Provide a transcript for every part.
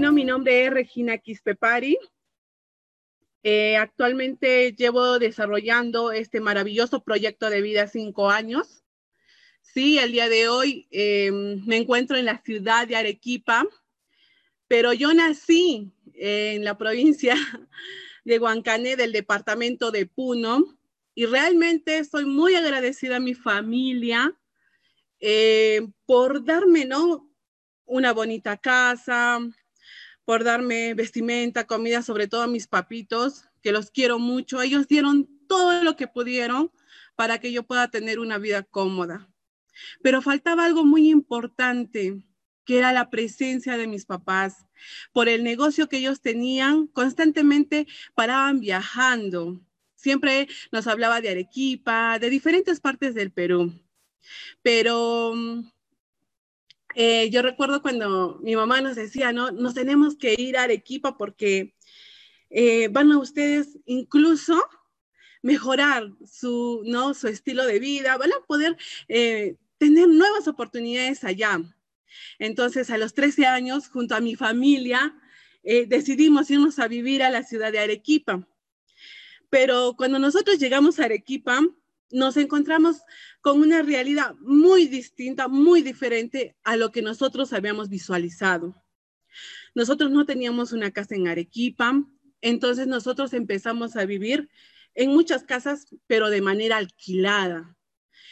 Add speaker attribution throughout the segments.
Speaker 1: Bueno, mi nombre es Regina Quispepari. Eh, actualmente llevo desarrollando este maravilloso proyecto de vida cinco años. Sí, el día de hoy em, me encuentro en la ciudad de Arequipa, pero yo nací en la provincia de Huancané, del departamento de Puno, y realmente estoy muy agradecida a mi familia eh, por darme, ¿no? Una bonita casa, darme vestimenta, comida, sobre todo a mis papitos, que los quiero mucho. Ellos dieron todo lo que pudieron para que yo pueda tener una vida cómoda. Pero faltaba algo muy importante, que era la presencia de mis papás. Por el negocio que ellos tenían, constantemente paraban viajando. Siempre nos hablaba de Arequipa, de diferentes partes del Perú. Pero eh, yo recuerdo cuando mi mamá nos decía, no, nos tenemos que ir a Arequipa porque eh, van a ustedes incluso mejorar su, ¿no? su estilo de vida, van a poder eh, tener nuevas oportunidades allá. Entonces, a los 13 años, junto a mi familia, decidimos irnos a vivir a la ciudad de Arequipa. Pero cuando nosotros llegamos a Arequipa, nos encontramos con una realidad muy distinta, muy diferente a lo que nosotros habíamos visualizado. Nosotros no teníamos una casa en Arequipa, entonces nosotros empezamos a vivir en muchas casas, pero de manera alquilada.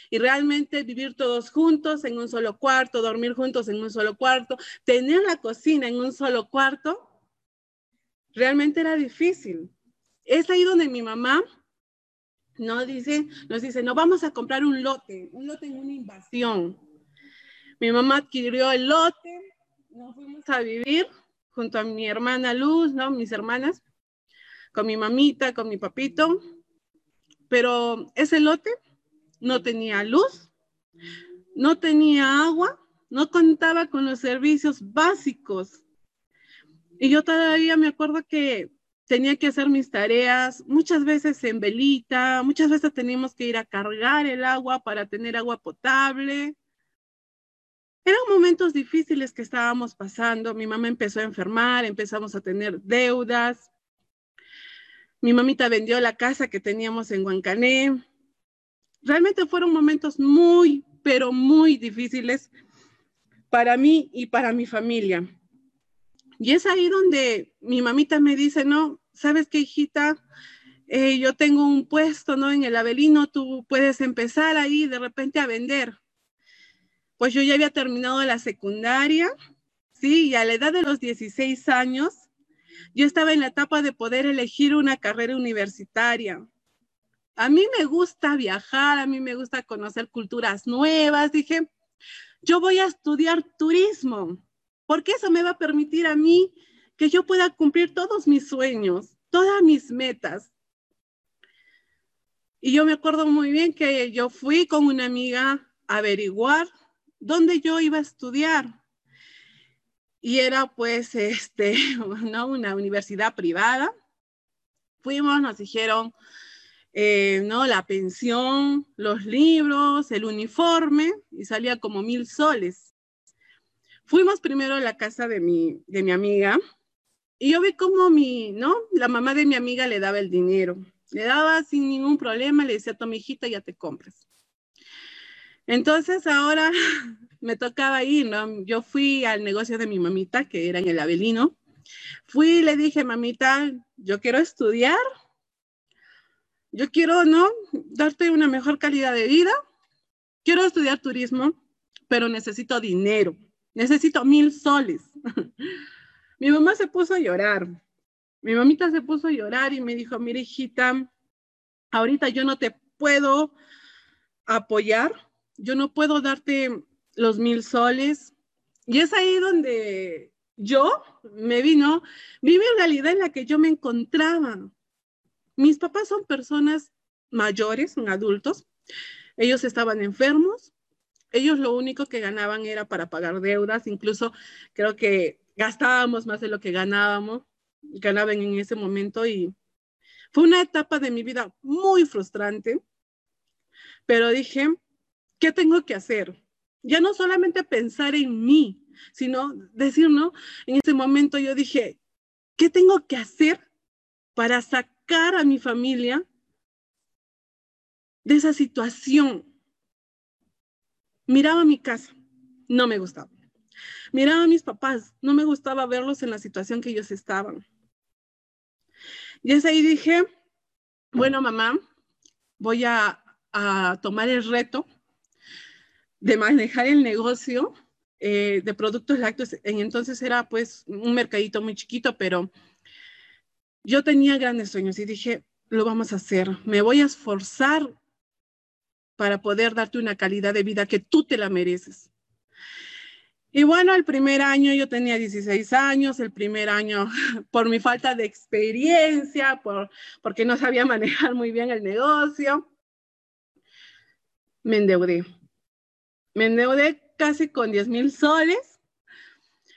Speaker 1: Y realmente vivir todos juntos en un solo cuarto, dormir juntos en un solo cuarto, tener la cocina en un solo cuarto, realmente era difícil. Es ahí donde mi mamá no dice, nos dice, no vamos a comprar un lote, un lote en una invasión. Mi mamá adquirió el lote, nos fuimos a vivir junto a mi hermana Luz, ¿no? Mis hermanas, con mi mamita, con mi papito. Pero ese lote no tenía luz, no tenía agua, no contaba con los servicios básicos. Y yo todavía me acuerdo que tenía que hacer mis tareas, muchas veces en velita, muchas veces teníamos que ir a cargar el agua para tener agua potable. Eran momentos difíciles que estábamos pasando. Mi mamá empezó a enfermar, empezamos a tener deudas. Mi mamita vendió la casa que teníamos en Huancané. Realmente fueron momentos muy, pero muy difíciles para mí y para mi familia. Y es ahí donde mi mamita me dice, no, ¿sabes qué, hijita? Eh, yo tengo un puesto, ¿no? En el Avelino, tú puedes empezar ahí de repente a vender. Pues yo ya había terminado la secundaria, sí, y a la edad de los 16 años, yo estaba en la etapa de poder elegir una carrera universitaria. A mí me gusta viajar, a mí me gusta conocer culturas nuevas. Dije, yo voy a estudiar turismo porque eso me va a permitir a mí que yo pueda cumplir todos mis sueños, todas mis metas. Y yo me acuerdo muy bien que yo fui con una amiga a averiguar dónde yo iba a estudiar. Y era pues este, ¿no? una universidad privada. Fuimos, nos dijeron, eh, ¿no? La pensión, los libros, el uniforme, y salía como mil soles. Fuimos primero a la casa de mi, de mi amiga y yo vi como mi, ¿no? La mamá de mi amiga le daba el dinero. Le daba sin ningún problema, le decía, mi hijita, ya te compras. Entonces ahora me tocaba ir, ¿no? Yo fui al negocio de mi mamita, que era en el Avelino. Fui y le dije, mamita, yo quiero estudiar. Yo quiero, ¿no? Darte una mejor calidad de vida. Quiero estudiar turismo, pero necesito dinero necesito mil soles. Mi mamá se puso a llorar. Mi mamita se puso a llorar y me dijo, mira hijita, ahorita yo no te puedo apoyar, yo no puedo darte los mil soles. Y es ahí donde yo me vino, vi mi realidad en la que yo me encontraba. Mis papás son personas mayores, son adultos. Ellos estaban enfermos, ellos lo único que ganaban era para pagar deudas, incluso creo que gastábamos más de lo que ganábamos, ganaban en ese momento y fue una etapa de mi vida muy frustrante, pero dije, ¿qué tengo que hacer? Ya no solamente pensar en mí, sino decir, ¿no? En ese momento yo dije, ¿qué tengo que hacer para sacar a mi familia de esa situación? Miraba mi casa, no me gustaba. Miraba a mis papás, no me gustaba verlos en la situación que ellos estaban. Y es ahí dije, bueno, mamá, voy a, tomar el reto de manejar el negocio eh, de productos lácteos. En entonces era pues un mercadito muy chiquito, pero yo tenía grandes sueños y dije, lo vamos a hacer. Me voy a esforzar para poder darte una calidad de vida que tú te la mereces. Y bueno, el primer año yo tenía 16 años, el primer año por mi falta de experiencia, por, porque no sabía manejar muy bien el negocio, me endeudé. Me endeudé casi con 10 mil soles.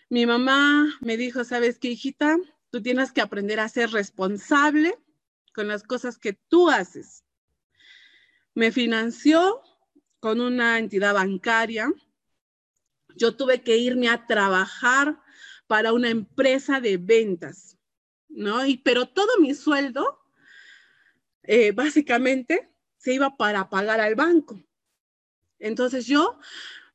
Speaker 1: Mi mamá me dijo, ¿sabes qué, hijita? Tú tienes que aprender a ser responsable con las cosas que tú haces. Me financió con una entidad bancaria yo tuve que irme a trabajar para una empresa de ventas, ¿no? Y, pero todo mi sueldo, eh, básicamente, se iba para pagar al banco. Entonces yo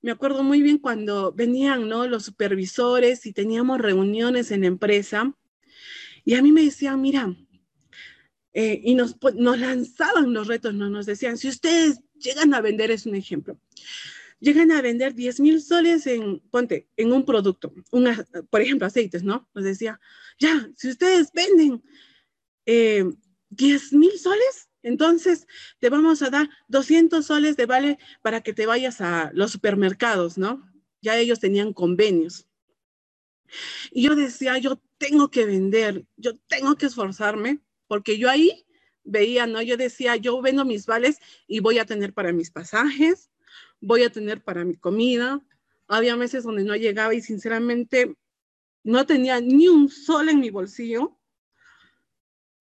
Speaker 1: me acuerdo muy bien cuando venían, ¿no? Los supervisores y teníamos reuniones en empresa y a mí me decían, mira, eh, y nos, nos lanzaban los retos, ¿no? Nos decían, si ustedes llegan a vender, es un ejemplo, llegan a vender 10 mil soles en, ponte, en un producto, por ejemplo, aceites, ¿no? Nos decía, ya, si ustedes venden eh, 10 mil soles, entonces te vamos a dar 200 soles de vale para que te vayas a los supermercados, ¿no? Ya ellos tenían convenios. Y yo decía, yo tengo que vender, yo tengo que esforzarme, porque yo ahí veía, ¿no? Yo decía, yo vendo mis vales y voy a tener para mis pasajes, voy a tener para mi comida. Había meses donde no llegaba y sinceramente no tenía ni un sol en mi bolsillo.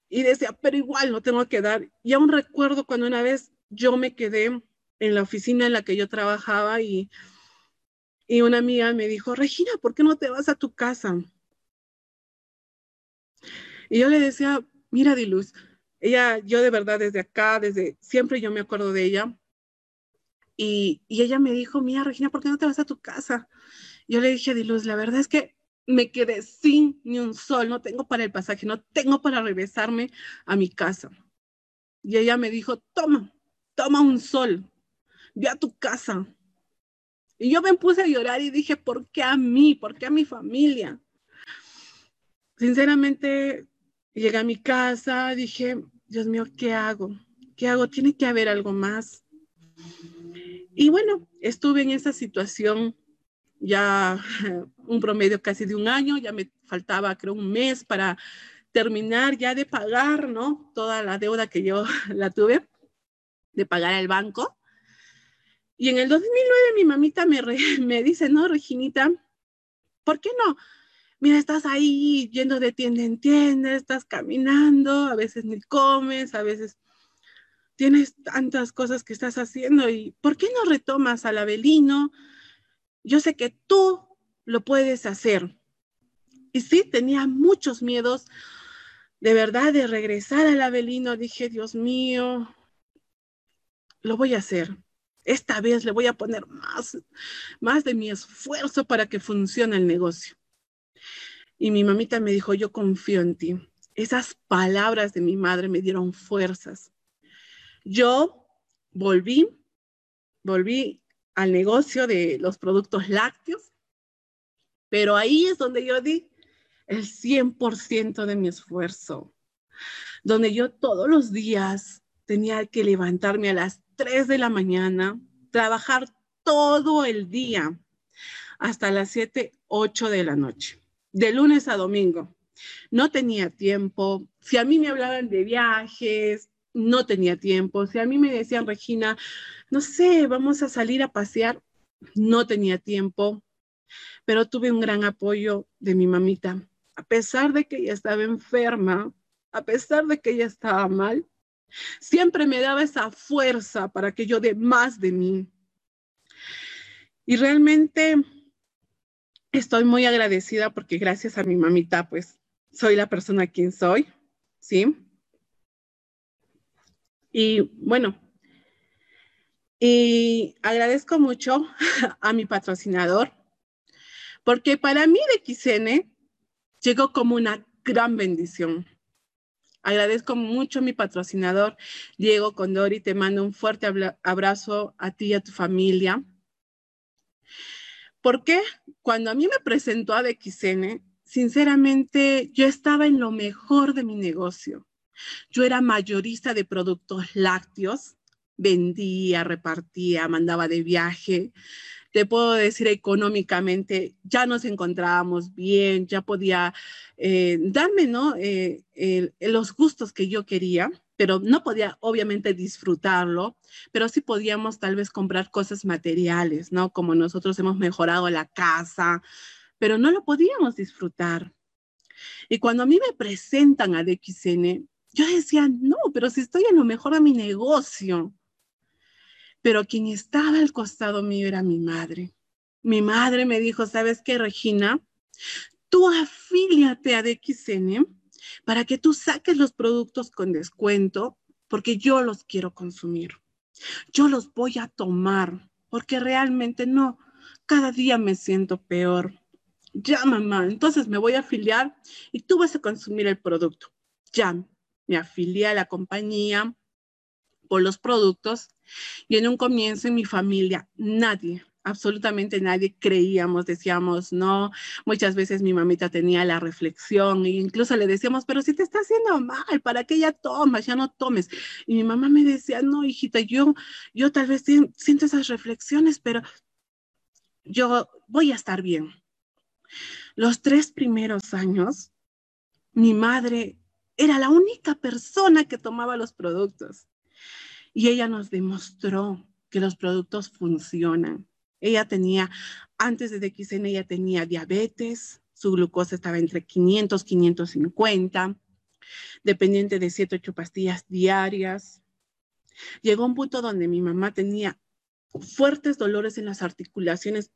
Speaker 1: Y decía, pero igual no tengo que dar. Y aún recuerdo cuando una vez yo me quedé en la oficina en la que yo trabajaba y, y una amiga me dijo, Regina, ¿por qué no te vas a tu casa? Y yo le decía, mira, Diluz, ella, yo de verdad desde acá, desde siempre yo me acuerdo de ella, y, ella me dijo, mira, Regina, ¿por qué no te vas a tu casa? Yo le dije, Diluz, la verdad es que me quedé sin ni un sol, no tengo para el pasaje, no tengo para regresarme a mi casa. Y ella me dijo, toma, toma un sol, ve a tu casa. Y yo me puse a llorar y dije, ¿por qué a mí? ¿Por qué a mi familia? Sinceramente, llegué a mi casa, dije, Dios mío, ¿qué hago? ¿Qué hago? Tiene que haber algo más. Y bueno, estuve en esa situación ya un promedio casi de un año, ya me faltaba creo un mes para terminar ya de pagar, ¿no? Toda la deuda que yo la tuve, de pagar al banco. Y en el 2009 mi mamita me, me dice, no, Reginita, ¿por qué no? Mira, estás ahí yendo de tienda en tienda, estás caminando, a veces ni comes, a veces tienes tantas cosas que estás haciendo y ¿por qué no retomas al Abelino? Yo sé que tú lo puedes hacer. Y sí, tenía muchos miedos de verdad de regresar al Abelino. Dije, Dios mío, lo voy a hacer. Esta vez le voy a poner más, más de mi esfuerzo para que funcione el negocio. Y mi mamita me dijo, yo confío en ti. Esas palabras de mi madre me dieron fuerzas. Yo volví, volví al negocio de los productos lácteos, pero ahí es donde yo di el 100% de mi esfuerzo, donde yo todos los días tenía que levantarme a las 3 de la mañana, trabajar todo el día hasta las 7, 8 de la noche, de lunes a domingo. No tenía tiempo. Si a mí me hablaban de viajes, no tenía tiempo. Si a mí me decían, Regina, no sé, vamos a salir a pasear, no tenía tiempo, pero tuve un gran apoyo de mi mamita. A pesar de que ella estaba enferma, a pesar de que ella estaba mal, siempre me daba esa fuerza para que yo dé más de mí. Y realmente estoy muy agradecida porque gracias a mi mamita, pues soy la persona quien soy, ¿sí? Y bueno, y agradezco mucho a mi patrocinador, porque para mí de XN llegó como una gran bendición. Agradezco mucho a mi patrocinador, Diego Condori. Te mando un fuerte abrazo a ti y a tu familia. Porque cuando a mí me presentó a DXN, sinceramente yo estaba en lo mejor de mi negocio. Yo era mayorista de productos lácteos, vendía, repartía, mandaba de viaje. Te puedo decir económicamente, ya nos encontrábamos bien, ya podía eh, darme ¿no? Eh, los gustos que yo quería, pero no podía obviamente disfrutarlo, pero sí podíamos tal vez comprar cosas materiales, ¿no? Como nosotros hemos mejorado la casa, pero no lo podíamos disfrutar. Y cuando a mí me presentan a DXN, yo decía, no, pero si estoy en lo mejor de mi negocio. Pero quien estaba al costado mío era mi madre. Mi madre me dijo, ¿sabes qué, Regina? Tú afíliate a DXN para que tú saques los productos con descuento, porque yo los quiero consumir. Yo los voy a tomar, porque realmente no, cada día me siento peor. Ya, mamá, entonces me voy a afiliar y tú vas a consumir el producto. Ya, me afilié a la compañía por los productos y en un comienzo en mi familia nadie, absolutamente nadie creíamos, decíamos no. Muchas veces mi mamita tenía la reflexión e incluso le decíamos, pero si te está haciendo mal, ¿para qué ya tomas? Ya no tomes. Y mi mamá me decía, no, hijita, yo, yo tal vez siento esas reflexiones, pero yo voy a estar bien. Los tres primeros años, mi madre era la única persona que tomaba los productos. Y ella nos demostró que los productos funcionan. Ella tenía, antes de DXN, ella tenía diabetes, su glucosa estaba entre 500, 550, dependiente de 7, 8 pastillas diarias. Llegó un punto donde mi mamá tenía fuertes dolores en las articulaciones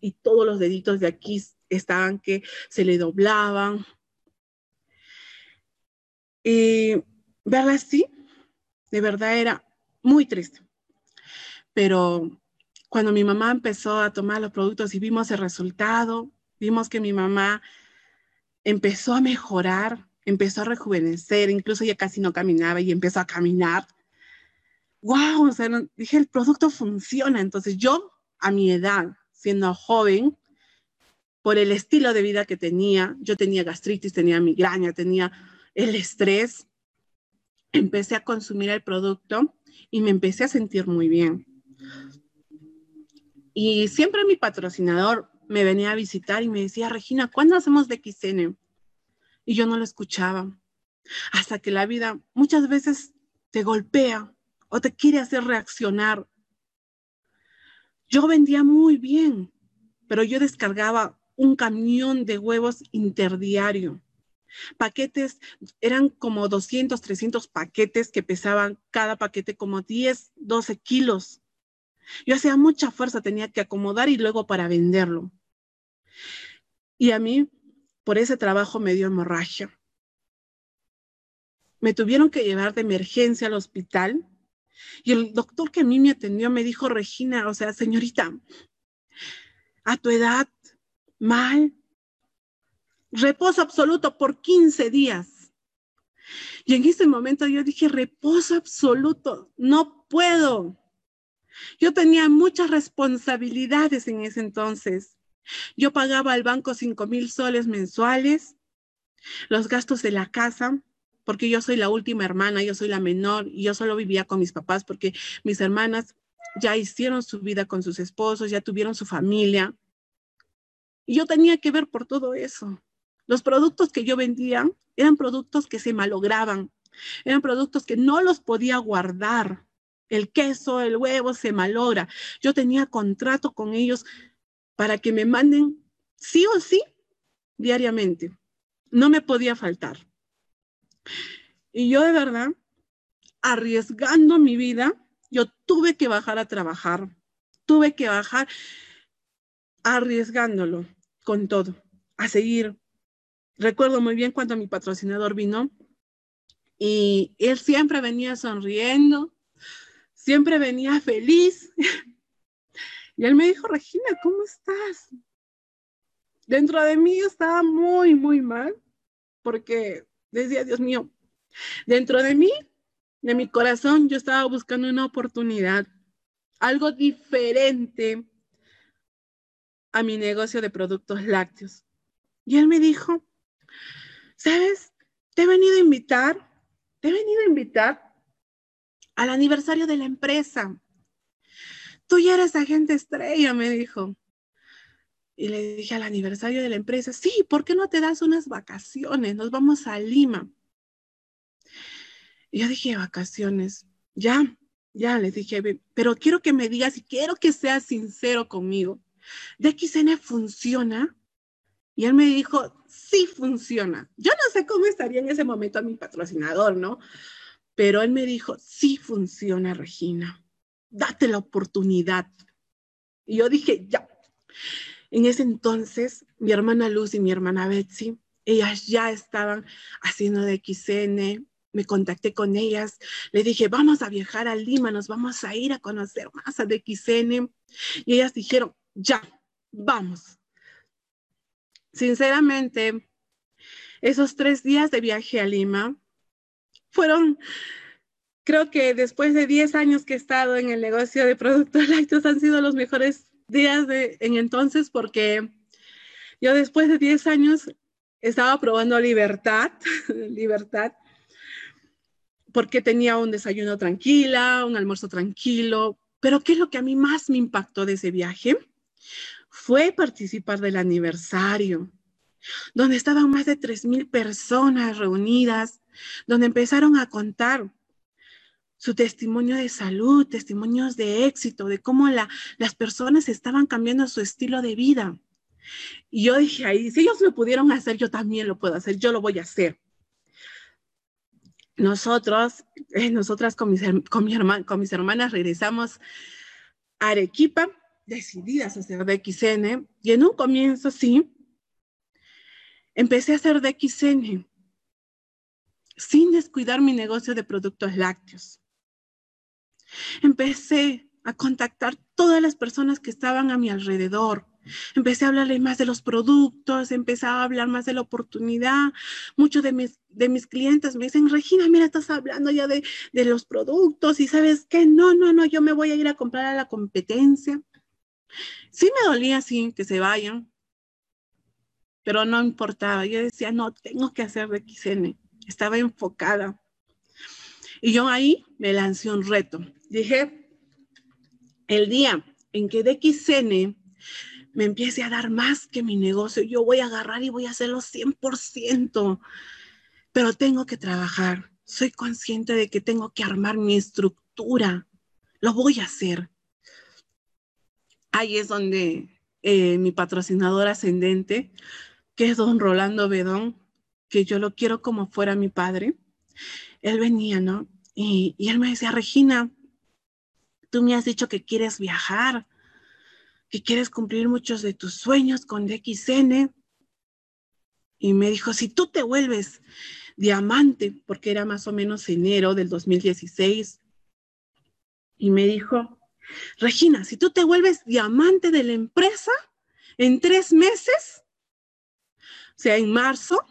Speaker 1: y todos los deditos de aquí estaban que se le doblaban, y verla así, de verdad era muy triste. Pero cuando mi mamá empezó a tomar los productos y vimos el resultado, vimos que mi mamá empezó a mejorar, empezó a rejuvenecer, incluso ya casi no caminaba y empezó a caminar. ¡Wow! O sea, dije, el producto funciona. Entonces yo, a mi edad, siendo joven, por el estilo de vida que tenía, yo tenía gastritis, tenía migraña, tenía el estrés, empecé a consumir el producto y me empecé a sentir muy bien. Y siempre mi patrocinador me venía a visitar y me decía, Regina, ¿cuándo hacemos de XN? Y yo no lo escuchaba. Hasta que la vida muchas veces te golpea o te quiere hacer reaccionar. Yo vendía muy bien, pero yo descargaba un camión de huevos interdiario. Paquetes, eran como 200, 300 paquetes que pesaban cada paquete como 10, 12 kilos. Yo hacía mucha fuerza, tenía que acomodar y luego para venderlo. Y a mí, por ese trabajo me dio hemorragia. Me tuvieron que llevar de emergencia al hospital y el doctor que a mí me atendió me dijo, Regina, o sea, señorita, a tu edad, mal, reposo absoluto por 15 días. Y en ese momento yo dije, reposo absoluto, no puedo. Yo tenía muchas responsabilidades en ese entonces. Yo pagaba al banco 5 mil soles mensuales, los gastos de la casa, porque yo soy la última hermana, yo soy la menor y yo solo vivía con mis papás porque mis hermanas ya hicieron su vida con sus esposos, ya tuvieron su familia. Y yo tenía que ver por todo eso. Los productos que yo vendía eran productos que se malograban, eran productos que no los podía guardar. El queso, el huevo se malogra. Yo tenía contrato con ellos para que me manden sí o sí diariamente. No me podía faltar. Y yo de verdad, arriesgando mi vida, yo tuve que bajar a trabajar. Tuve que bajar arriesgándolo. con todo, a seguir. Recuerdo muy bien cuando mi patrocinador vino y él siempre venía sonriendo, siempre venía feliz. Y él me dijo, Regina, ¿cómo estás? Dentro de mí estaba muy, muy mal, porque decía, Dios mío, dentro de mí, de mi corazón, yo estaba buscando una oportunidad, algo diferente a mi negocio de productos lácteos. Y él me dijo, ¿sabes? Te he venido a invitar, te he venido a invitar al aniversario de la empresa. Tú ya eres agente estrella, me dijo. Y le dije al aniversario de la empresa, sí, ¿por qué no te das unas vacaciones? Nos vamos a Lima. Y yo dije, vacaciones, ya, ya, les dije, pero quiero que me digas y quiero que seas sincero conmigo. ¿DXN funciona? Y él me dijo, sí funciona. Yo no sé cómo estaría en ese momento a mi patrocinador, ¿no? Pero él me dijo, sí funciona, Regina. Date la oportunidad. Y yo dije, ya. En ese entonces, mi hermana Luz y mi hermana Betsy, ellas ya estaban haciendo DXN, me contacté con ellas, le dije, vamos a viajar a Lima, nos vamos a ir a conocer más a DXN. Y ellas dijeron, ya, vamos. Sinceramente, esos tres días de viaje a Lima fueron, creo que después de 10 años que he estado en el negocio de productos lácteos, han sido los mejores días de, en entonces porque yo después de 10 años estaba probando libertad, libertad, porque tenía un desayuno tranquila, un almuerzo tranquilo, pero ¿qué es lo que a mí más me impactó de ese viaje? Fue participar del aniversario, donde estaban más de 3.000 personas reunidas, donde empezaron a contar su testimonio de salud, testimonios de éxito, de cómo la, las personas estaban cambiando su estilo de vida. Y yo dije ahí, si ellos lo pudieron hacer, yo también lo puedo hacer, yo lo voy a hacer nosotros, eh, nosotras con mis, mi hermanas regresamos a Arequipa, decididas a hacer DXN, y en un comienzo sí, empecé a hacer DXN sin descuidar mi negocio de productos lácteos. Empecé a contactar todas las personas que estaban a mi alrededor, Empecé a hablarle más de los productos, empecé a hablar más de la oportunidad. Muchos de mis, de mis clientes me dicen, Regina, mira, estás hablando ya de, de los productos y sabes qué, no, no, no, yo me voy a ir a comprar a la competencia. Sí me dolía, sí, que se vayan, pero no importaba. Yo decía, no, tengo que hacer XN. Estaba enfocada. Y yo ahí me lancé un reto. Dije, el día en que DXN me empiece a dar más que mi negocio, yo voy a agarrar y voy a hacerlo 100%, pero tengo que trabajar. Soy consciente de que tengo que armar mi estructura. Lo voy a hacer. Ahí es donde eh, mi patrocinador ascendente, que es don Rolando Bedón, que yo lo quiero como fuera mi padre, él venía, ¿no? Y, él me decía, Regina, tú me has dicho que quieres viajar, que quieres cumplir muchos de tus sueños con DXN. Y me dijo, si tú te vuelves diamante, porque era más o menos enero del 2016, y me dijo, Regina, si tú te vuelves diamante de la empresa en tres meses, o sea, en marzo,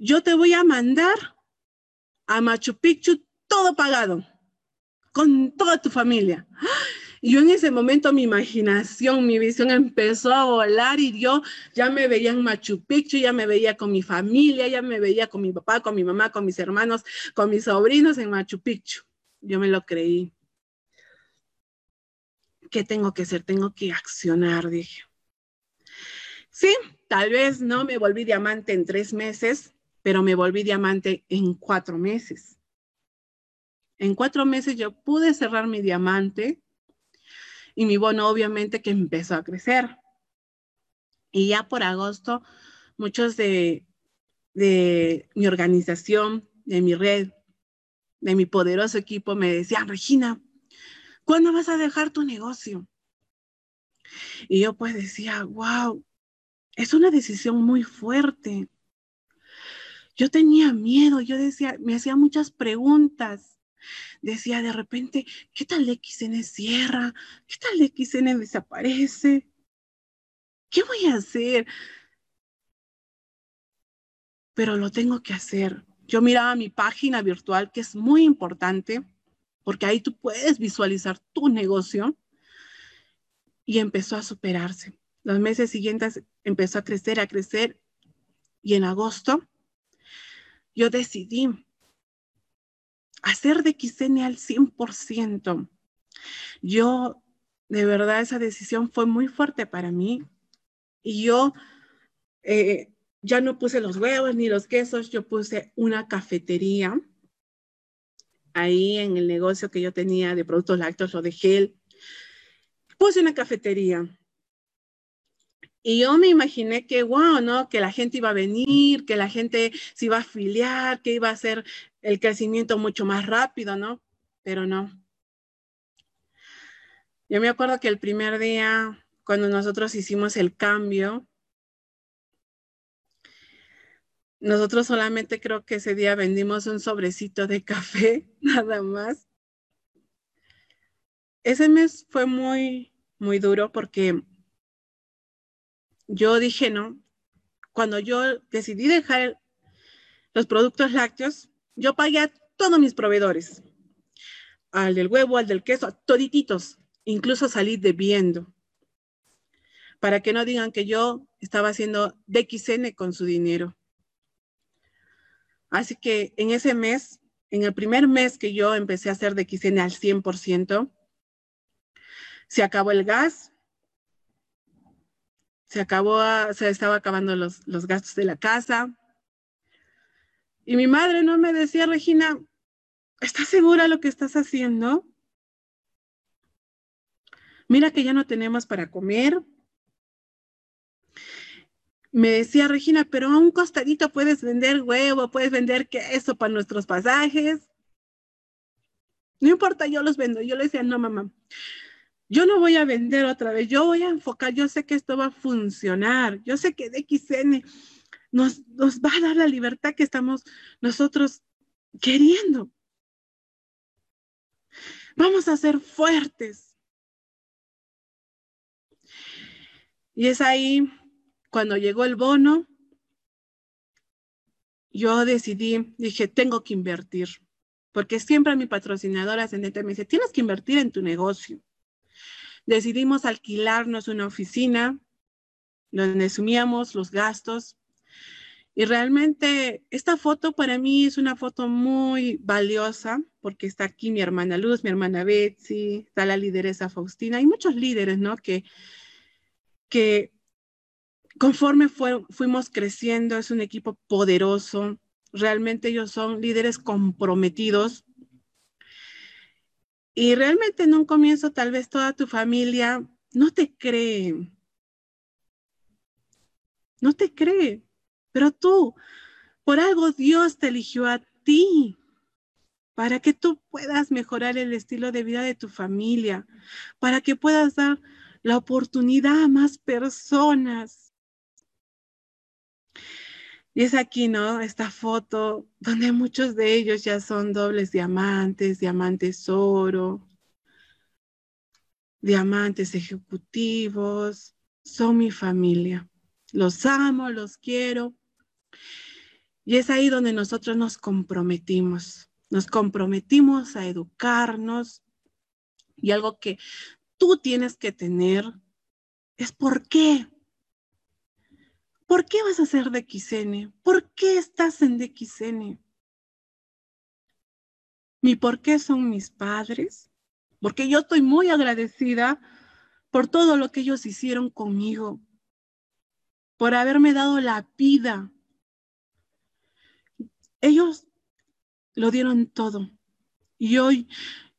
Speaker 1: yo te voy a mandar a Machu Picchu todo pagado, con toda tu familia. Y yo en ese momento mi imaginación, mi visión empezó a volar y yo ya me veía en Machu Picchu, ya me veía con mi familia, ya me veía con mi papá, con mi mamá, con mis hermanos, con mis sobrinos en Machu Picchu. Yo me lo creí. ¿Qué tengo que hacer? Tengo que accionar, dije. Sí, tal vez no me volví diamante en tres meses, pero me volví diamante en cuatro meses. En cuatro meses yo pude cerrar mi diamante y mi bono obviamente que empezó a crecer. Y ya por agosto, muchos de, de mi organización, de mi red, de mi poderoso equipo me decían, Regina, ¿cuándo vas a dejar tu negocio? Y yo pues decía, wow, es una decisión muy fuerte. Yo tenía miedo, yo decía, me hacía muchas preguntas. Decía de repente, ¿qué tal XN cierra? ¿Qué tal XN desaparece? ¿Qué voy a hacer? Pero lo tengo que hacer. Yo miraba mi página virtual, que es muy importante, porque ahí tú puedes visualizar tu negocio, y empezó a superarse. Los meses siguientes empezó a crecer, a crecer, y en agosto yo decidí hacer de XN al 100%. Yo, de verdad, esa decisión fue muy fuerte para mí. Y yo eh, ya no puse los huevos ni los quesos, yo puse una cafetería ahí en el negocio que yo tenía de productos lácteos, lo de gel. Puse una cafetería. Y yo me imaginé que, wow, ¿no? Que la gente iba a venir, que la gente se iba a afiliar, que iba a hacer el crecimiento mucho más rápido, ¿no? Pero no. Yo me acuerdo que el primer día, cuando nosotros hicimos el cambio, nosotros solamente creo que ese día vendimos un sobrecito de café, nada más. Ese mes fue muy, muy duro porque yo dije, no, cuando yo decidí dejar los productos lácteos, yo pagué a todos mis proveedores, al del huevo, al del queso, a todititos, incluso salí debiendo, para que no digan que yo estaba haciendo DXN con su dinero. Así que en ese mes, en el primer mes que yo empecé a hacer DXN al 100%, se acabó el gas, se acabó, se estaba acabando los, los gastos de la casa, y mi madre no me decía, Regina, ¿estás segura lo que estás haciendo? Mira que ya no tenemos para comer. Me decía Regina, pero a un costadito puedes vender huevo, puedes vender queso para nuestros pasajes. No importa, yo los vendo. Yo le decía, no, mamá, yo no voy a vender otra vez, yo voy a enfocar, yo sé que esto va a funcionar, yo sé que DXN nos, va a dar la libertad que estamos nosotros queriendo. Vamos a ser fuertes. Y es ahí cuando llegó el bono, yo decidí, dije, tengo que invertir, porque siempre mi patrocinadora ascendente me dice, tienes que invertir en tu negocio. Decidimos alquilarnos una oficina donde asumíamos los gastos y realmente esta foto para mí es una foto muy valiosa porque está aquí mi hermana Luz, mi hermana Betsy, está la lideresa Faustina. Hay muchos líderes, ¿no? Que, que conforme fuimos creciendo, es un equipo poderoso. Realmente ellos son líderes comprometidos. Y realmente en un comienzo tal vez toda tu familia no te cree. No te cree pero tú, por algo Dios te eligió a ti para que tú puedas mejorar el estilo de vida de tu familia, para que puedas dar la oportunidad a más personas. Y es aquí, ¿no? Esta foto donde muchos de ellos ya son dobles diamantes, diamantes oro, diamantes ejecutivos, son mi familia. Los amo, los quiero y es ahí donde nosotros nos comprometimos, nos comprometimos a educarnos y algo que tú tienes que tener es por qué. ¿Por qué vas a ser de XN? ¿Por qué estás en DXN? Mi por qué son mis padres, porque yo estoy muy agradecida por todo lo que ellos hicieron conmigo, por haberme dado la vida, ellos lo dieron todo. Y hoy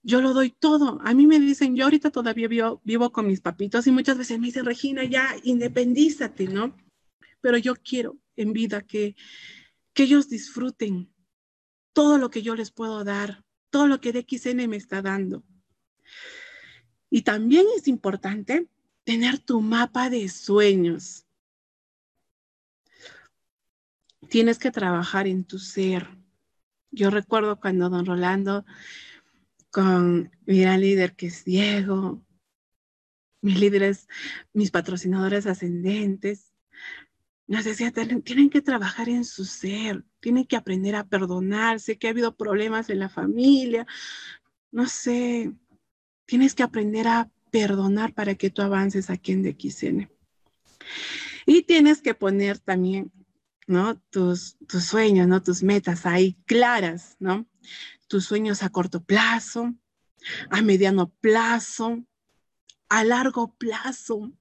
Speaker 1: yo lo doy todo. A mí me dicen, yo ahorita todavía vivo, vivo con mis papitos y muchas veces me dicen, Regina, ya independízate, ¿no? Pero yo quiero en vida que, que ellos disfruten todo lo que yo les puedo dar, todo lo que DXN me está dando. Y también es importante tener tu mapa de sueños. tienes que trabajar en tu ser. Yo recuerdo cuando don Rolando, con mi gran líder que es Diego, mis líderes, mis patrocinadores ascendentes, nos decía, tienen que trabajar en su ser, tienen que aprender a perdonarse, que ha habido problemas en la familia, no sé, tienes que aprender a perdonar para que tú avances aquí en DXN. Y tienes que poner también, ¿no? Tus, tus sueños, ¿no? Tus metas ahí claras, ¿no? Tus sueños a corto plazo, a mediano plazo, a largo plazo.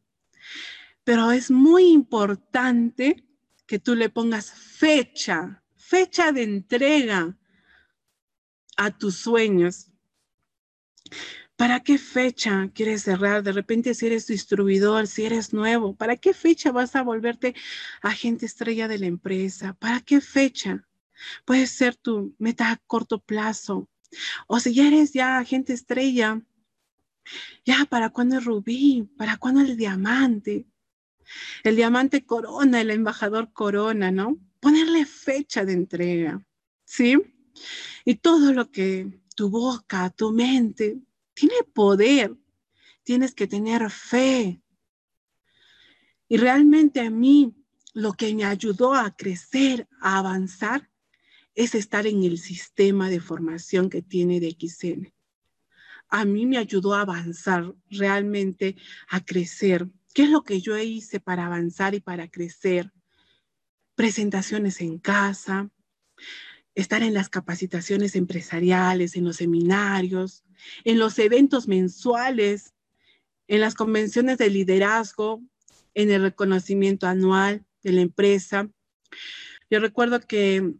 Speaker 1: Pero es muy importante que tú le pongas fecha, fecha de entrega a tus sueños. ¿Para qué fecha quieres cerrar? De repente si eres distribuidor, si eres nuevo, ¿para qué fecha vas a volverte agente estrella de la empresa? ¿Para qué fecha? Puede ser tu meta a corto plazo. O si ya eres ya agente estrella, ya, ¿para cuándo el rubí? ¿Para cuándo el diamante? El diamante corona, el embajador corona, ¿no? Ponerle fecha de entrega, ¿sí? Y todo lo que tu boca, tu mente, tiene poder. Tienes que tener fe. Y realmente a mí lo que me ayudó a crecer, a avanzar, es estar en el sistema de formación que tiene de XN. A mí me ayudó a avanzar, realmente a crecer. ¿Qué es lo que yo hice para avanzar y para crecer? Presentaciones en casa, estar en las capacitaciones empresariales, en los seminarios, en los eventos mensuales, en las convenciones de liderazgo, en el reconocimiento anual de la empresa. Yo recuerdo que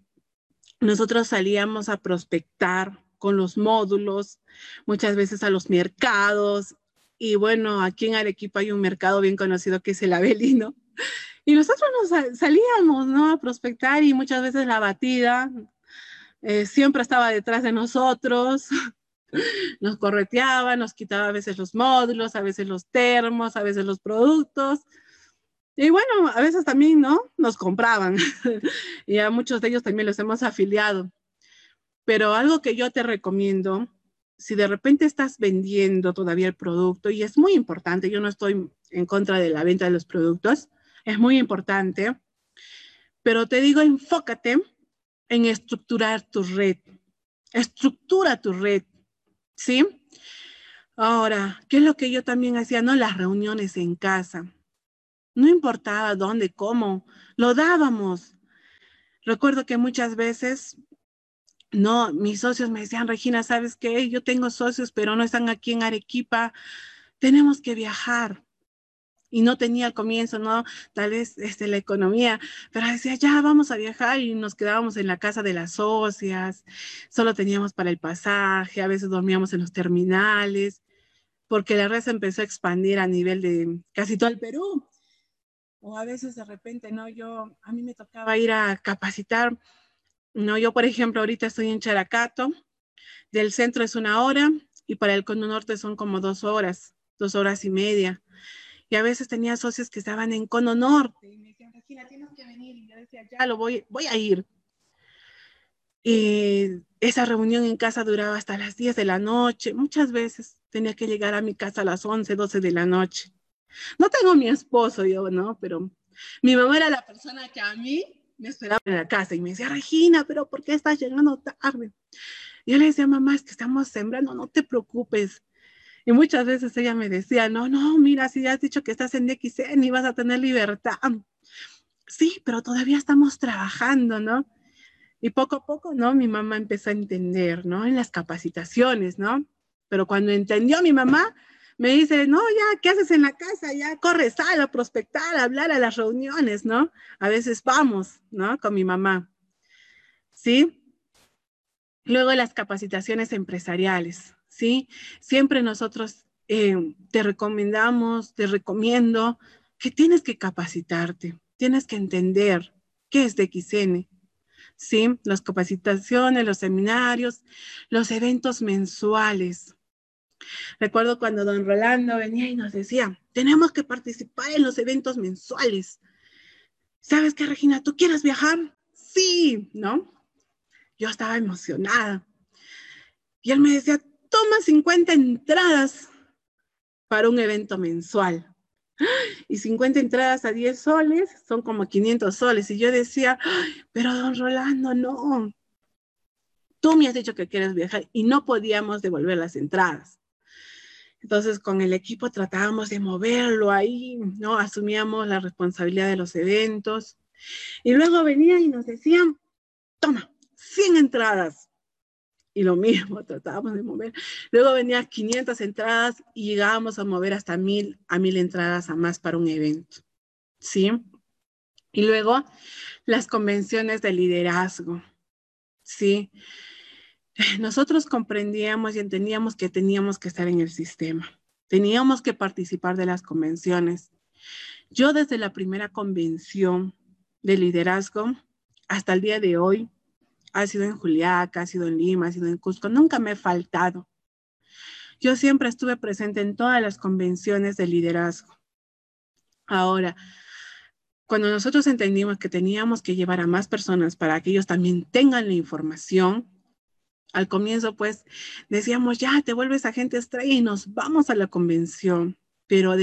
Speaker 1: nosotros salíamos a prospectar con los módulos, muchas veces a los mercados. Y bueno, aquí en Arequipa hay un mercado bien conocido que es el Avelino. Y nosotros nos salíamos, ¿no? A prospectar y muchas veces la batida eh, siempre estaba detrás de nosotros nos correteaba, nos quitaba a veces los módulos, a veces los termos, a veces los productos. Y bueno, a veces también, ¿no? Nos compraban. y a muchos de ellos también los hemos afiliado. Pero algo que yo te recomiendo, si de repente estás vendiendo todavía el producto, y es muy importante, yo no estoy en contra de la venta de los productos, es muy importante, pero te digo, enfócate en estructurar tu red. Estructura tu red. ¿sí? Ahora, ¿qué es lo que yo también hacía? No, las reuniones en casa. No importaba dónde, cómo, lo dábamos. Recuerdo que muchas veces, no, mis socios me decían, Regina, ¿sabes qué? Yo tengo socios, pero no están aquí en Arequipa. Tenemos que viajar y no tenía al comienzo, ¿no? Tal vez este, la economía, pero decía, ya vamos a viajar y nos quedábamos en la casa de las socias, solo teníamos para el pasaje, a veces dormíamos en los terminales, porque la red se empezó a expandir a nivel de casi todo el Perú. O a veces de repente, ¿no? Yo, a mí me tocaba ir a capacitar, ¿no? Yo, por ejemplo, ahorita estoy en Characato, del centro es una hora y para el cono norte son como dos horas, dos horas y media. Y a veces tenía socios que estaban en Cono Norte y me decían, Regina, tienes que venir. Y yo decía, ya lo voy, voy a ir. Y esa reunión en casa duraba hasta las 10 de la noche. Muchas veces tenía que llegar a mi casa a las 11, 12 de la noche. No tengo mi esposo yo, ¿no? Pero mi mamá era la persona que a mí me esperaba en la casa y me decía, Regina, pero ¿por qué estás llegando tarde? Y yo le decía, mamá, es que estamos sembrando, no te preocupes. Y muchas veces ella me decía, no, no, mira, si ya has dicho que estás en DXN y vas a tener libertad. Sí, pero todavía estamos trabajando, ¿no? Y poco a poco, ¿no? Mi mamá empezó a entender, ¿no? En las capacitaciones, ¿no? Pero cuando entendió mi mamá, me dice, no, ya, ¿qué haces en la casa? Ya corre, sal a prospectar, hablar a las reuniones, ¿no? A veces vamos, ¿no? Con mi mamá. ¿Sí? Luego las capacitaciones empresariales. ¿sí? Siempre nosotros eh, te recomendamos, te recomiendo que tienes que capacitarte, tienes que entender qué es DXN, ¿sí? Las capacitaciones, los seminarios, los eventos mensuales. Recuerdo cuando don Rolando venía y nos decía, tenemos que participar en los eventos mensuales. ¿Sabes qué, Regina? ¿Tú quieres viajar? sí, ¿no? Yo estaba emocionada. Y él me decía, toma 50 entradas para un evento mensual. Y 50 entradas a 10 soles son como 500 soles. Y yo decía, pero don Rolando, no. Tú me has dicho que quieres viajar y no podíamos devolver las entradas. Entonces, con el equipo tratábamos de moverlo ahí, ¿no? Asumíamos la responsabilidad de los eventos. Y luego venían y nos decían, toma, 100 entradas. Y lo mismo, tratábamos de mover. Luego venían 500 entradas y llegábamos a mover hasta mil a mil entradas a más para un evento. ¿Sí? Y luego las convenciones de liderazgo. ¿Sí? nosotros comprendíamos y entendíamos que teníamos que estar en el sistema, teníamos que participar de las convenciones. Yo desde la primera convención de liderazgo hasta el día de hoy, ha sido en Juliaca, ha sido en Lima, ha sido en Cusco, nunca me he faltado. Yo siempre estuve presente en todas las convenciones de liderazgo. Ahora, cuando nosotros entendimos que teníamos que llevar a más personas para que ellos también tengan la información, al comienzo, pues decíamos, ya te vuelves agente estrella y nos vamos a la convención. Pero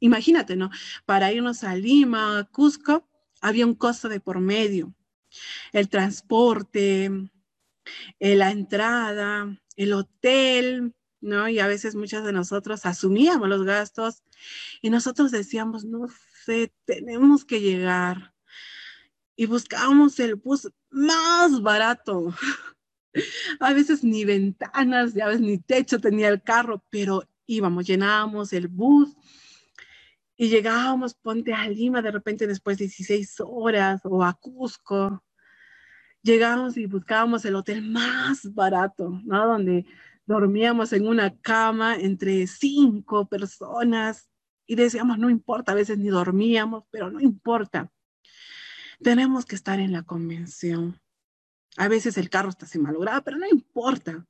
Speaker 1: imagínate, ¿no? Para irnos a Lima, a Cusco, había un costo de por medio. El transporte, eh, la entrada, el hotel, ¿no? Y a veces muchos de nosotros asumíamos los gastos y nosotros decíamos, no sé, tenemos que llegar. Y buscábamos el bus más barato. A veces ni ventanas, a veces ni techo tenía el carro, pero íbamos, llenábamos el bus y llegábamos, ponte a Lima de repente después de 16 horas o a Cusco. Llegábamos y buscábamos el hotel más barato, ¿no? Donde dormíamos en una cama entre cinco personas y decíamos, no importa, a veces ni dormíamos, pero no importa. Tenemos que estar en la convención. A veces el carro está así malogrado, pero no importa.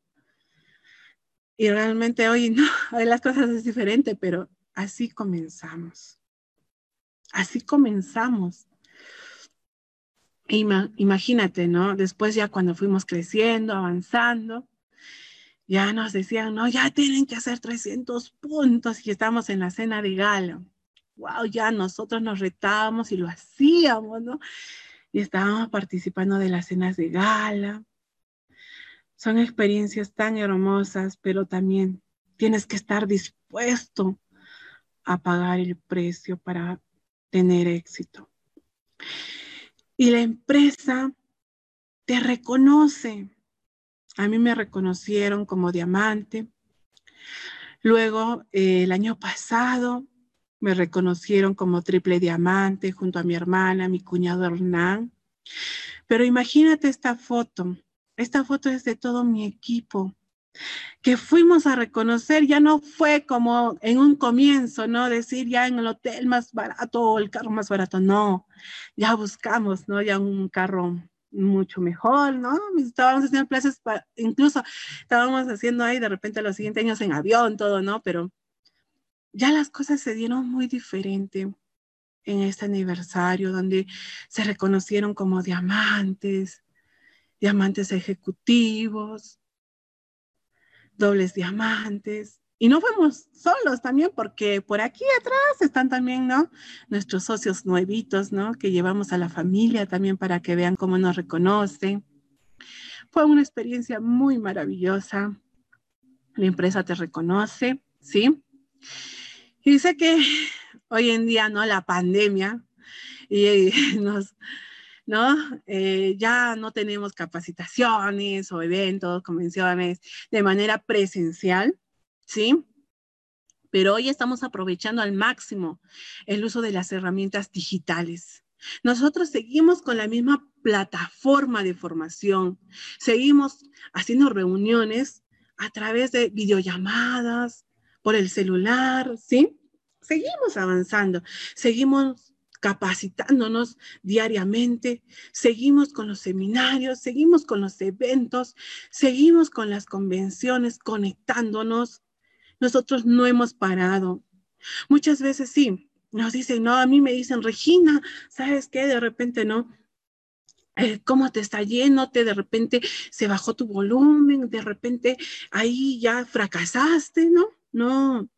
Speaker 1: Y realmente hoy no, hoy las cosas es diferente, pero así comenzamos. Así comenzamos. imagínate, ¿no? Después ya cuando fuimos creciendo, avanzando, ya nos decían, no, ya tienen que hacer 300 puntos y estamos en la cena de gala. Wow, ya nosotros nos retábamos y lo hacíamos, ¿no? Y estábamos participando de las cenas de gala. Son experiencias tan hermosas, pero también tienes que estar dispuesto a pagar el precio para tener éxito. Y la empresa te reconoce. A mí me reconocieron como diamante. Luego, eh, el año pasado, me reconocieron como triple diamante junto a mi hermana, mi cuñado Hernán. Pero imagínate esta foto. Esta foto es de todo mi equipo que fuimos a reconocer, ya no fue como en un comienzo, ¿no? Decir ya en el hotel más barato o el carro más barato, no, ya buscamos, ¿no? Ya un carro mucho mejor, ¿no? Estábamos haciendo clases, incluso estábamos haciendo ahí de repente los siguientes años en avión, todo, ¿no? Pero ya las cosas se dieron muy diferente en este aniversario, donde se reconocieron como diamantes, diamantes ejecutivos, dobles diamantes. Y no fuimos solos también, porque por aquí atrás están también, ¿no? Nuestros socios nuevitos, ¿no? Que llevamos a la familia también para que vean cómo nos reconocen. Fue una experiencia muy maravillosa. La empresa te reconoce, ¿sí? Y dice que hoy en día, ¿no? La pandemia y nos, ¿no? Eh, ya no tenemos capacitaciones o eventos, convenciones de manera presencial, ¿sí? Pero hoy estamos aprovechando al máximo el uso de las herramientas digitales. Nosotros seguimos con la misma plataforma de formación, seguimos haciendo reuniones a través de videollamadas, por el celular, ¿sí? Seguimos avanzando, seguimos capacitándonos diariamente, seguimos con los seminarios, seguimos con los eventos, seguimos con las convenciones, conectándonos. Nosotros no hemos parado. Muchas veces sí, nos dicen, no, a mí me dicen, Regina, ¿sabes qué? De repente no. eh, cómo te está yendo, de repente se bajó tu volumen, de repente ahí ya fracasaste, ¿no? No,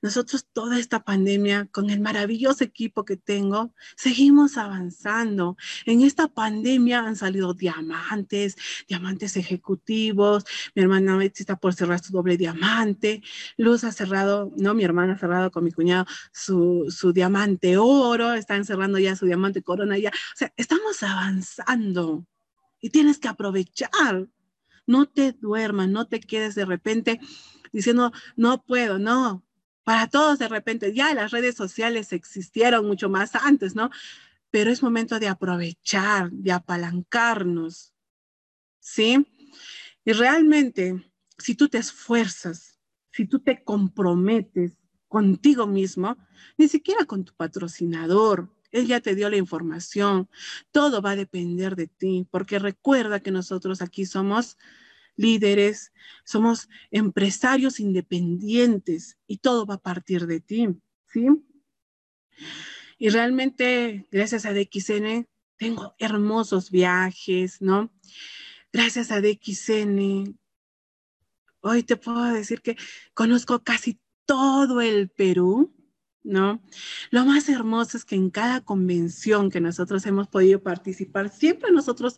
Speaker 1: nosotros toda esta pandemia, con el maravilloso equipo que tengo, seguimos avanzando. En esta pandemia han salido diamantes, diamantes ejecutivos. Mi hermana Betsy está por cerrar su doble diamante. Luz ha cerrado, no, mi hermana ha cerrado con mi cuñado su, su diamante oro. Están cerrando ya su diamante corona ya. O sea, estamos avanzando y tienes que aprovechar. No te duermas, no te quedes de repente diciendo, no puedo, no, para todos de repente. Ya las redes sociales existieron mucho más antes, ¿no? Pero es momento de aprovechar, de apalancarnos, ¿sí? Y realmente, si tú te esfuerzas, si tú te comprometes contigo mismo, ni siquiera con tu patrocinador, él ya te dio la información, todo va a depender de ti, porque recuerda que nosotros aquí somos líderes, somos empresarios independientes y todo va a partir de ti, ¿sí? Y realmente, gracias a DXN, tengo hermosos viajes, ¿no? Gracias a DXN, hoy te puedo decir que conozco casi todo el Perú, ¿no? Lo más hermoso es que en cada convención que nosotros hemos podido participar, siempre nosotros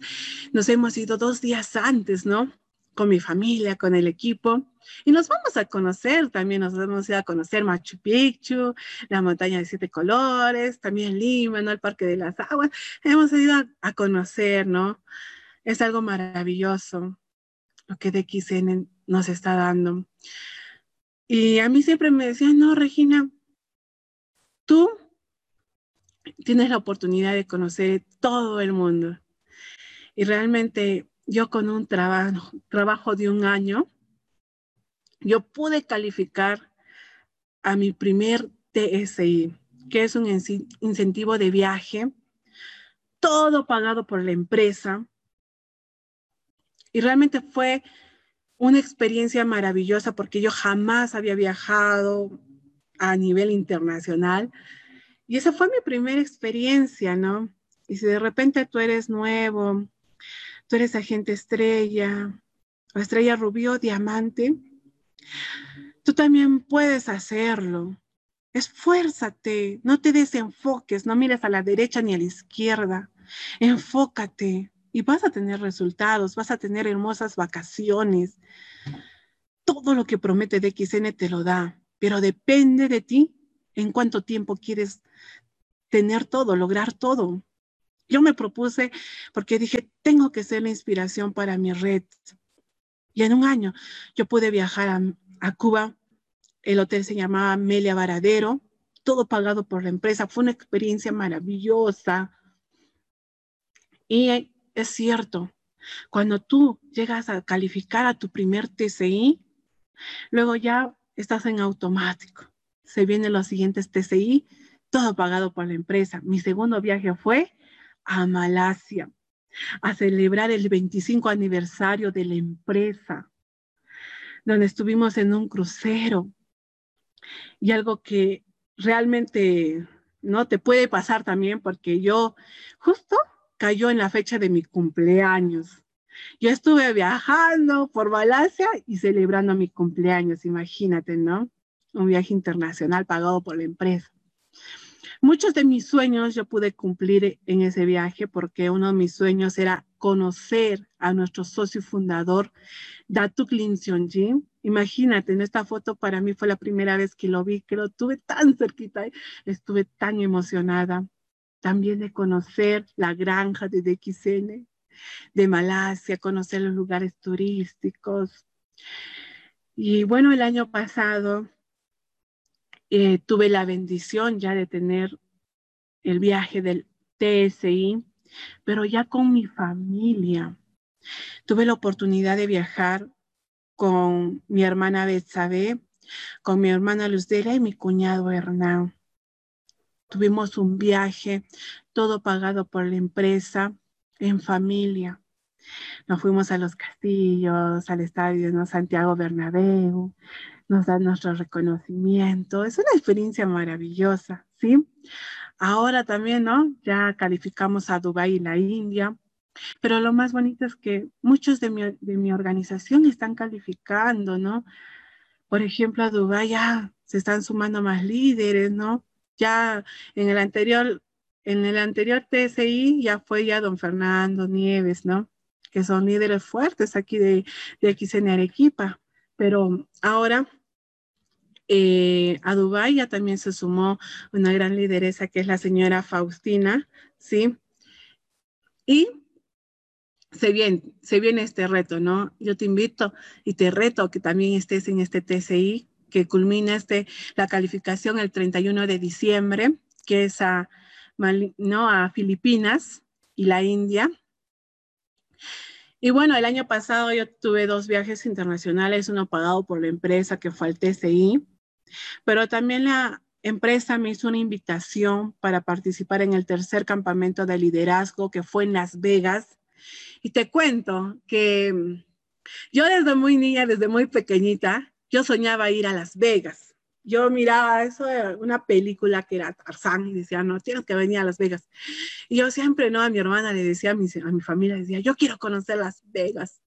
Speaker 1: nos hemos ido dos días antes, ¿no? Con mi familia, con el equipo. Y nos vamos a conocer, también nos vamos a a conocer Machu Picchu, la montaña de siete colores, también Lima, ¿no? El Parque de las Aguas. Hemos ido a, conocer, ¿no? Es algo maravilloso lo que DXN nos está dando. Y a mí siempre me decían, no, Regina, tú tienes la oportunidad de conocer todo el mundo. Y realmente yo con un trabajo, trabajo de un año, yo pude calificar a mi primer TSI, que es un incentivo de viaje, todo pagado por la empresa. Y realmente fue una experiencia maravillosa porque yo jamás había viajado a nivel internacional. Y esa fue mi primera experiencia, ¿no? Y si de repente tú eres nuevo, tú eres agente estrella o estrella rubio, diamante, tú también puedes hacerlo. Esfuérzate, no te desenfoques, no mires a la derecha ni a la izquierda. Enfócate y vas a tener resultados, vas a tener hermosas vacaciones. Todo lo que promete DXN te lo da, pero depende de ti en cuánto tiempo quieres tener todo, lograr todo. Yo me propuse porque dije, tengo que ser la inspiración para mi red. Y en un año yo pude viajar a, Cuba. El hotel se llamaba Melia Varadero, todo pagado por la empresa. Fue una experiencia maravillosa. Y es cierto, cuando tú llegas a calificar a tu primer TCI, luego ya estás en automático. Se vienen los siguientes TCI, todo pagado por la empresa. Mi segundo viaje fue a Malasia a celebrar el 25 aniversario de la empresa, donde estuvimos en un crucero. Y algo que realmente no te puede pasar también, porque yo justo cayó en la fecha de mi cumpleaños. Yo estuve viajando por Malasia y celebrando mi cumpleaños, imagínate, ¿no? Un viaje internacional pagado por la empresa. Muchos de mis sueños yo pude cumplir en ese viaje porque uno de mis sueños era conocer a nuestro socio fundador, Datuk Lim Imagínate, en esta foto para mí fue la primera vez que lo vi, que lo tuve tan cerquita, estuve tan emocionada. También de conocer la granja de DXN, de Malasia, conocer los lugares turísticos. Y bueno, el año pasado eh, tuve la bendición ya de tener el viaje del TSI, pero ya con mi familia. Tuve la oportunidad de viajar con mi hermana Betsabe, con mi hermana Luzdela y mi cuñado Hernán. Tuvimos un viaje, todo pagado por la empresa, en familia. Nos fuimos a los castillos, al estadio ¿no? Santiago Bernabéu, nos da nuestro reconocimiento. Es una experiencia maravillosa, ¿sí? Ahora también, ¿no? Ya calificamos a Dubái y la India. Pero lo más bonito es que muchos de mi, de mi organización están calificando, ¿no? Por ejemplo, a Dubái ya se están sumando más líderes, ¿no? Ya en el anterior, en el anterior TSI ya fue ya don Fernando Nieves, ¿no? Que son líderes fuertes aquí de, de XN Arequipa. Pero ahora eh, a Dubái ya también se sumó una gran lideresa que es la señora Faustina, ¿sí? Y se viene, se viene este reto, ¿no? Yo te invito y te reto que también estés en este TCI, que culmina este, la calificación el 31 de diciembre, que es a, ¿no? a Filipinas y la India. Y bueno, el año pasado yo tuve dos viajes internacionales, uno pagado por la empresa que fue al TCI, pero también la empresa me hizo una invitación para participar en el tercer campamento de liderazgo que fue en Las Vegas y te cuento que mm, yo desde muy niña, desde muy pequeñita, yo soñaba ir a Las Vegas. Yo miraba eso de una película que era Tarzán y decía, no, tienes que venir a Las Vegas. Y yo siempre, ¿no? A mi hermana le decía, a mi, a mi familia, decía, yo quiero conocer Las Vegas.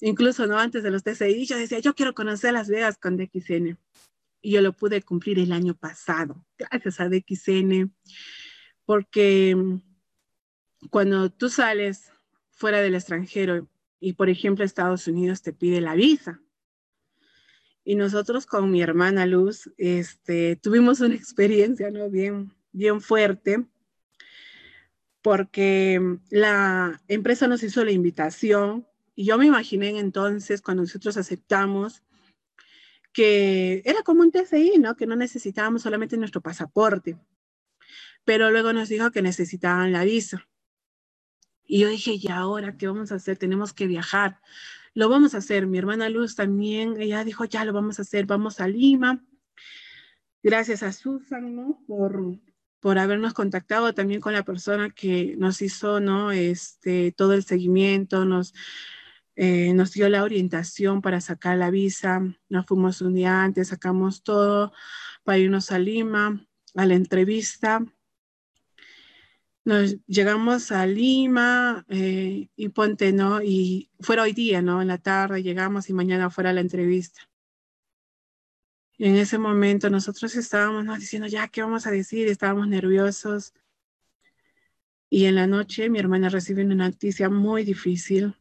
Speaker 1: Incluso, ¿no? Antes de los TCI, yo decía, yo quiero conocer Las Vegas con DXN. Y yo lo pude cumplir el año pasado, gracias a DXN, porque mm, cuando tú sales fuera del extranjero y, por ejemplo, Estados Unidos te pide la visa. Y nosotros con mi hermana Luz este, tuvimos una experiencia ¿no? bien, bien fuerte porque la empresa nos hizo la invitación y yo me imaginé entonces cuando nosotros aceptamos que era como un TCI, ¿no? Que no necesitábamos solamente nuestro pasaporte, pero luego nos dijo que necesitaban la visa. Y yo dije, ¿y ahora qué vamos a hacer? Tenemos que viajar. Lo vamos a hacer. Mi hermana Luz también, ella dijo, ya lo vamos a hacer, vamos a Lima. Gracias a Susan, ¿no? Por, por habernos contactado también con la persona que nos hizo, ¿no? Este, todo el seguimiento, nos, eh, nos dio la orientación para sacar la visa. Nos fuimos un día antes, sacamos todo para irnos a Lima, a la entrevista. Nos llegamos a Lima eh, y ponte, ¿no? Y fuera hoy día, ¿no? En la tarde llegamos y mañana fuera la entrevista. Y en ese momento nosotros estábamos ¿no? diciendo, ya, ¿qué vamos a decir? Estábamos nerviosos. Y en la noche mi hermana recibe una noticia muy difícil,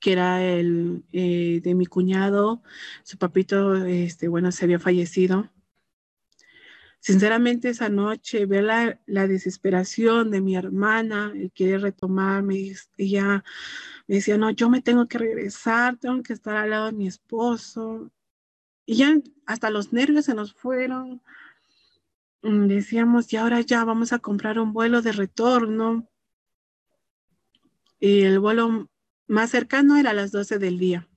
Speaker 1: que era el eh, de mi cuñado, su papito, este, bueno, se había fallecido Sinceramente esa noche, ver la, desesperación de mi hermana, el querer retomarme, ella me decía, no, yo me tengo que regresar, tengo que estar al lado de mi esposo. Y ya hasta los nervios se nos fueron. Mm, decíamos, y ahora ya vamos a comprar un vuelo de retorno. Y el vuelo más cercano era a las 12 del día.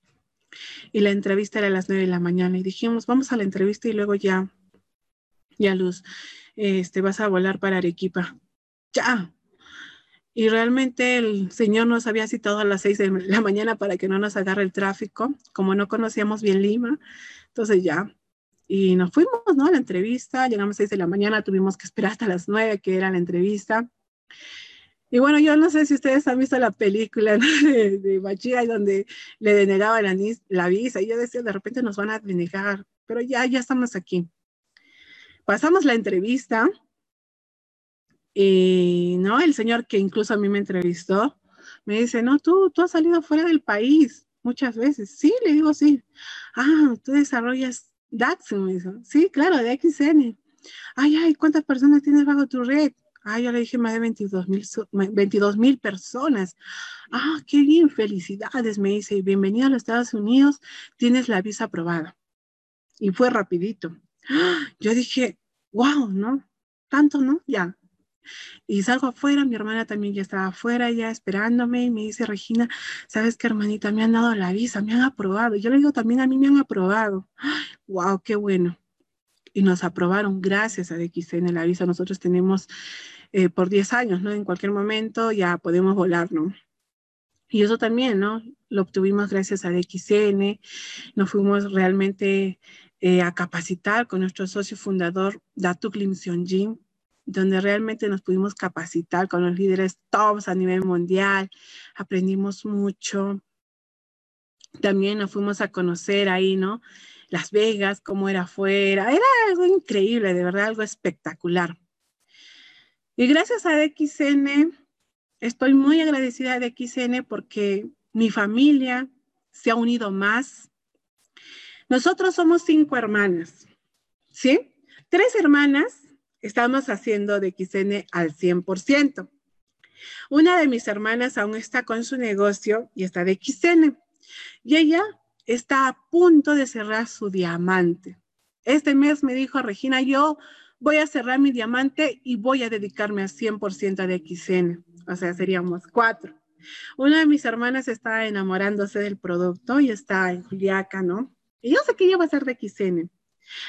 Speaker 1: Y la entrevista era a las 9 de la mañana. Y dijimos, vamos a la entrevista y luego ya ya Luz, este, vas a volar para Arequipa. Ya. Y realmente el Señor nos había citado a las seis de la mañana para que no nos agarre el tráfico, como no conocíamos bien Lima. Entonces ya. Y nos fuimos, ¿no? A la entrevista, llegamos a seis de la mañana, tuvimos que esperar hasta las nueve, que era la entrevista. Y bueno, yo no sé si ustedes han visto la película de, de donde le denegaban la, la, visa y yo decía, de repente nos van a denegar, pero ya, ya estamos aquí. Pasamos la entrevista y, ¿no? El señor que incluso a mí me entrevistó, me dice, no, tú, tú has salido fuera del país muchas veces. Sí, le digo, sí. Ah, tú desarrollas DAX, me dijo. Sí, claro, de XN. Ay, ay, ¿cuántas personas tienes bajo tu red? Ah, yo le dije más de 22 mil 22, personas. Ah, qué bien, felicidades, me dice. Bienvenido a los Estados Unidos, tienes la visa aprobada. Y fue rapidito. Yo dije, wow, ¿no? Tanto, ¿no? Ya. Y salgo afuera, mi hermana también ya estaba afuera, ya esperándome, y me dice, Regina, ¿sabes qué, hermanita? Me han dado la visa, me han aprobado. Yo le digo, también a mí me han aprobado. Wow, qué bueno. Y nos aprobaron gracias a DXN la visa. Nosotros tenemos eh, por 10 años, ¿no? En cualquier momento ya podemos volar, ¿no? Y eso también, ¿no? Lo obtuvimos gracias a DXN. Nos fuimos realmente eh, a capacitar con nuestro socio fundador, Datuk Lim Jin, donde realmente nos pudimos capacitar con los líderes tops a nivel mundial, aprendimos mucho. También nos fuimos a conocer ahí, ¿no? Las Vegas, cómo era afuera. Era algo increíble, de verdad, algo espectacular. Y gracias a DXN, estoy muy agradecida de DXN porque mi familia se ha unido más. Nosotros somos cinco hermanas, ¿sí? Tres hermanas estamos haciendo DXN al 100%. Una de mis hermanas aún está con su negocio y está de XN. Y ella está a punto de cerrar su diamante. Este mes me dijo Regina, yo voy a cerrar mi diamante y voy a dedicarme al 100% de XN. O sea, seríamos cuatro. Una de mis hermanas está enamorándose del producto y está en Juliaca, ¿no? Y yo sé que ella va a ser de XN.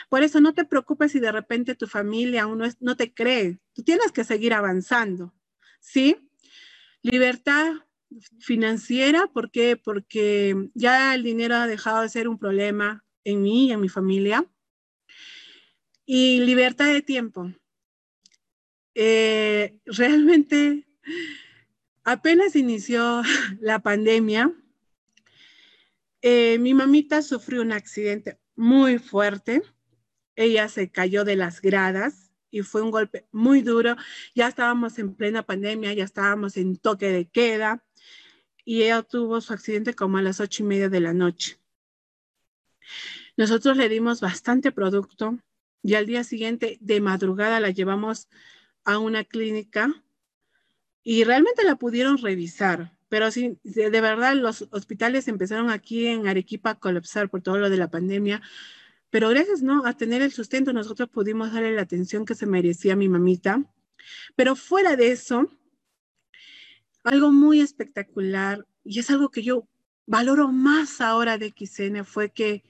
Speaker 1: Por eso no te preocupes si de repente tu familia aún no, no te cree. Tú tienes que seguir avanzando, ¿sí? Libertad financiera, ¿por qué? Porque ya el dinero ha dejado de ser un problema en mí y en mi familia. Y libertad de tiempo. Eh, realmente, apenas inició la pandemia, eh, mi mamita sufrió un accidente muy fuerte. Ella se cayó de las gradas y fue un golpe muy duro. Ya estábamos en plena pandemia, ya estábamos en toque de queda y ella tuvo su accidente como a las ocho y media de la noche. Nosotros le dimos bastante producto y al día siguiente de madrugada la llevamos a una clínica y realmente la pudieron revisar, pero sí, de, verdad los hospitales empezaron aquí en Arequipa a colapsar por todo lo de la pandemia, pero gracias ¿no? a tener el sustento nosotros pudimos darle la atención que se merecía mi mamita. Pero fuera de eso, algo muy espectacular, y es algo que yo valoro más ahora de XN, fue que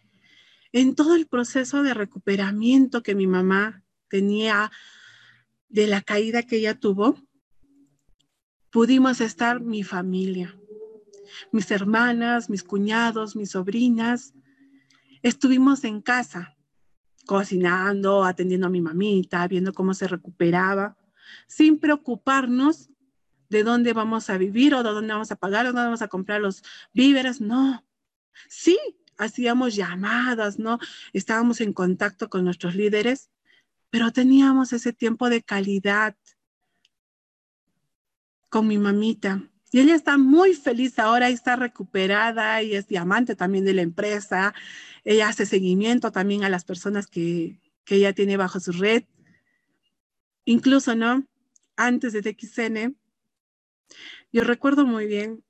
Speaker 1: en todo el proceso de recuperamiento que mi mamá tenía de la caída que ella tuvo, pudimos estar mi familia, mis hermanas, mis cuñados, mis sobrinas. Estuvimos en casa, cocinando, atendiendo a mi mamita, viendo cómo se recuperaba, sin preocuparnos de dónde vamos a vivir o de dónde vamos a pagar o dónde vamos a comprar los víveres. No. Sí, hacíamos llamadas, ¿no? Estábamos en contacto con nuestros líderes, pero teníamos ese tiempo de calidad con mi mamita. Y ella está muy feliz ahora, está recuperada y es diamante también de la empresa. Ella hace seguimiento también a las personas que, que ella tiene bajo su red. Incluso, ¿no? Antes de TXN, yo recuerdo muy bien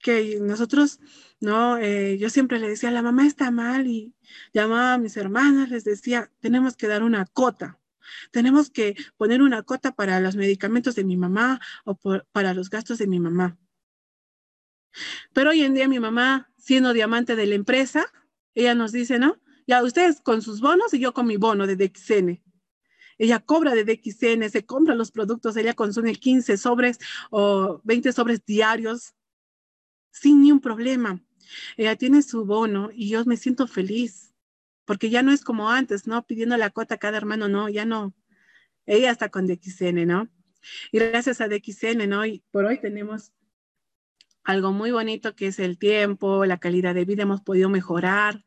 Speaker 1: que nosotros, ¿no? Eh, yo siempre le decía, la mamá está mal y llamaba a mis hermanas, les decía, tenemos que dar una cota, tenemos que poner una cota para los medicamentos de mi mamá o para los gastos de mi mamá. Pero hoy en día mi mamá, siendo diamante de la empresa, ella nos dice, ¿no? Ya ustedes con sus bonos y yo con mi bono de DXN. Ella cobra de DXN, se compra los productos, ella consume 15 sobres o 20 sobres diarios sin ni un problema. Ella tiene su bono y yo me siento feliz, porque ya no es como antes, ¿no? Pidiendo la cuota a cada hermano, no, ya no. Ella está con DXN, ¿no? Y gracias a DXN, ¿no? Y por hoy tenemos algo muy bonito que es el tiempo, la calidad de vida, hemos podido mejorar.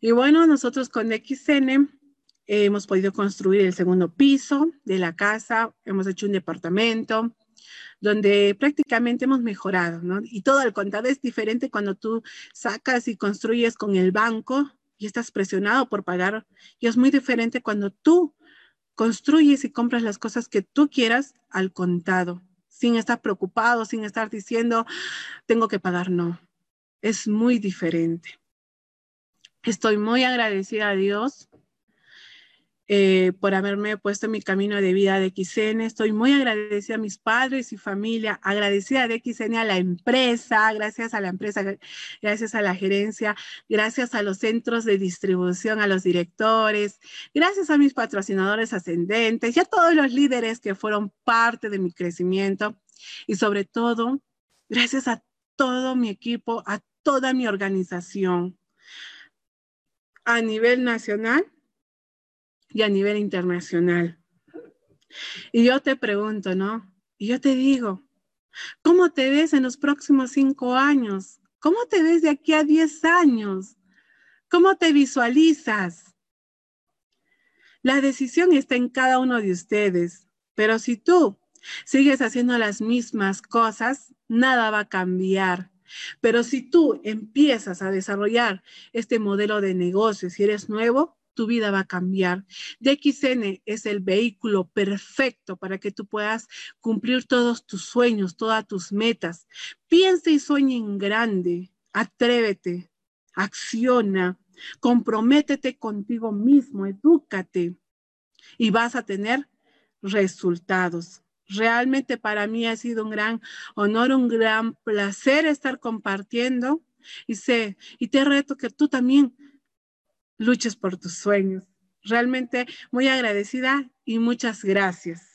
Speaker 1: Y bueno, nosotros con DXN hemos podido construir el segundo piso de la casa, hemos hecho un departamento donde prácticamente hemos mejorado, ¿no? Y todo el contado es diferente cuando tú sacas y construyes con el banco y estás presionado por pagar. Y es muy diferente cuando tú construyes y compras las cosas que tú quieras al contado, sin estar preocupado, sin estar diciendo, tengo que pagar, no. Es muy diferente. Estoy muy agradecida a Dios eh, por haberme puesto en mi camino de vida de XN. Estoy muy agradecida a mis padres y familia, agradecida de XN a la empresa, gracias a la empresa, gracias a la gerencia, gracias a los centros de distribución, a los directores, gracias a mis patrocinadores ascendentes y a todos los líderes que fueron parte de mi crecimiento y sobre todo, gracias a todo mi equipo, a toda mi organización a nivel nacional y a nivel internacional. Y yo te pregunto, ¿no? Y yo te digo, ¿cómo te ves en los próximos cinco años? ¿Cómo te ves de aquí a diez años? ¿Cómo te visualizas? La decisión está en cada uno de ustedes, pero si tú sigues haciendo las mismas cosas, nada va a cambiar. Pero si tú empiezas a desarrollar este modelo de negocio, si eres nuevo, tu vida va a cambiar. DXN es el vehículo perfecto para que tú puedas cumplir todos tus sueños, todas tus metas. Piensa y sueña en grande. Atrévete, acciona, comprométete contigo mismo, edúcate y vas a tener resultados. Realmente para mí ha sido un gran honor, un gran placer estar compartiendo y sé, y te reto que tú también luches por tus sueños. Realmente muy agradecida y muchas gracias.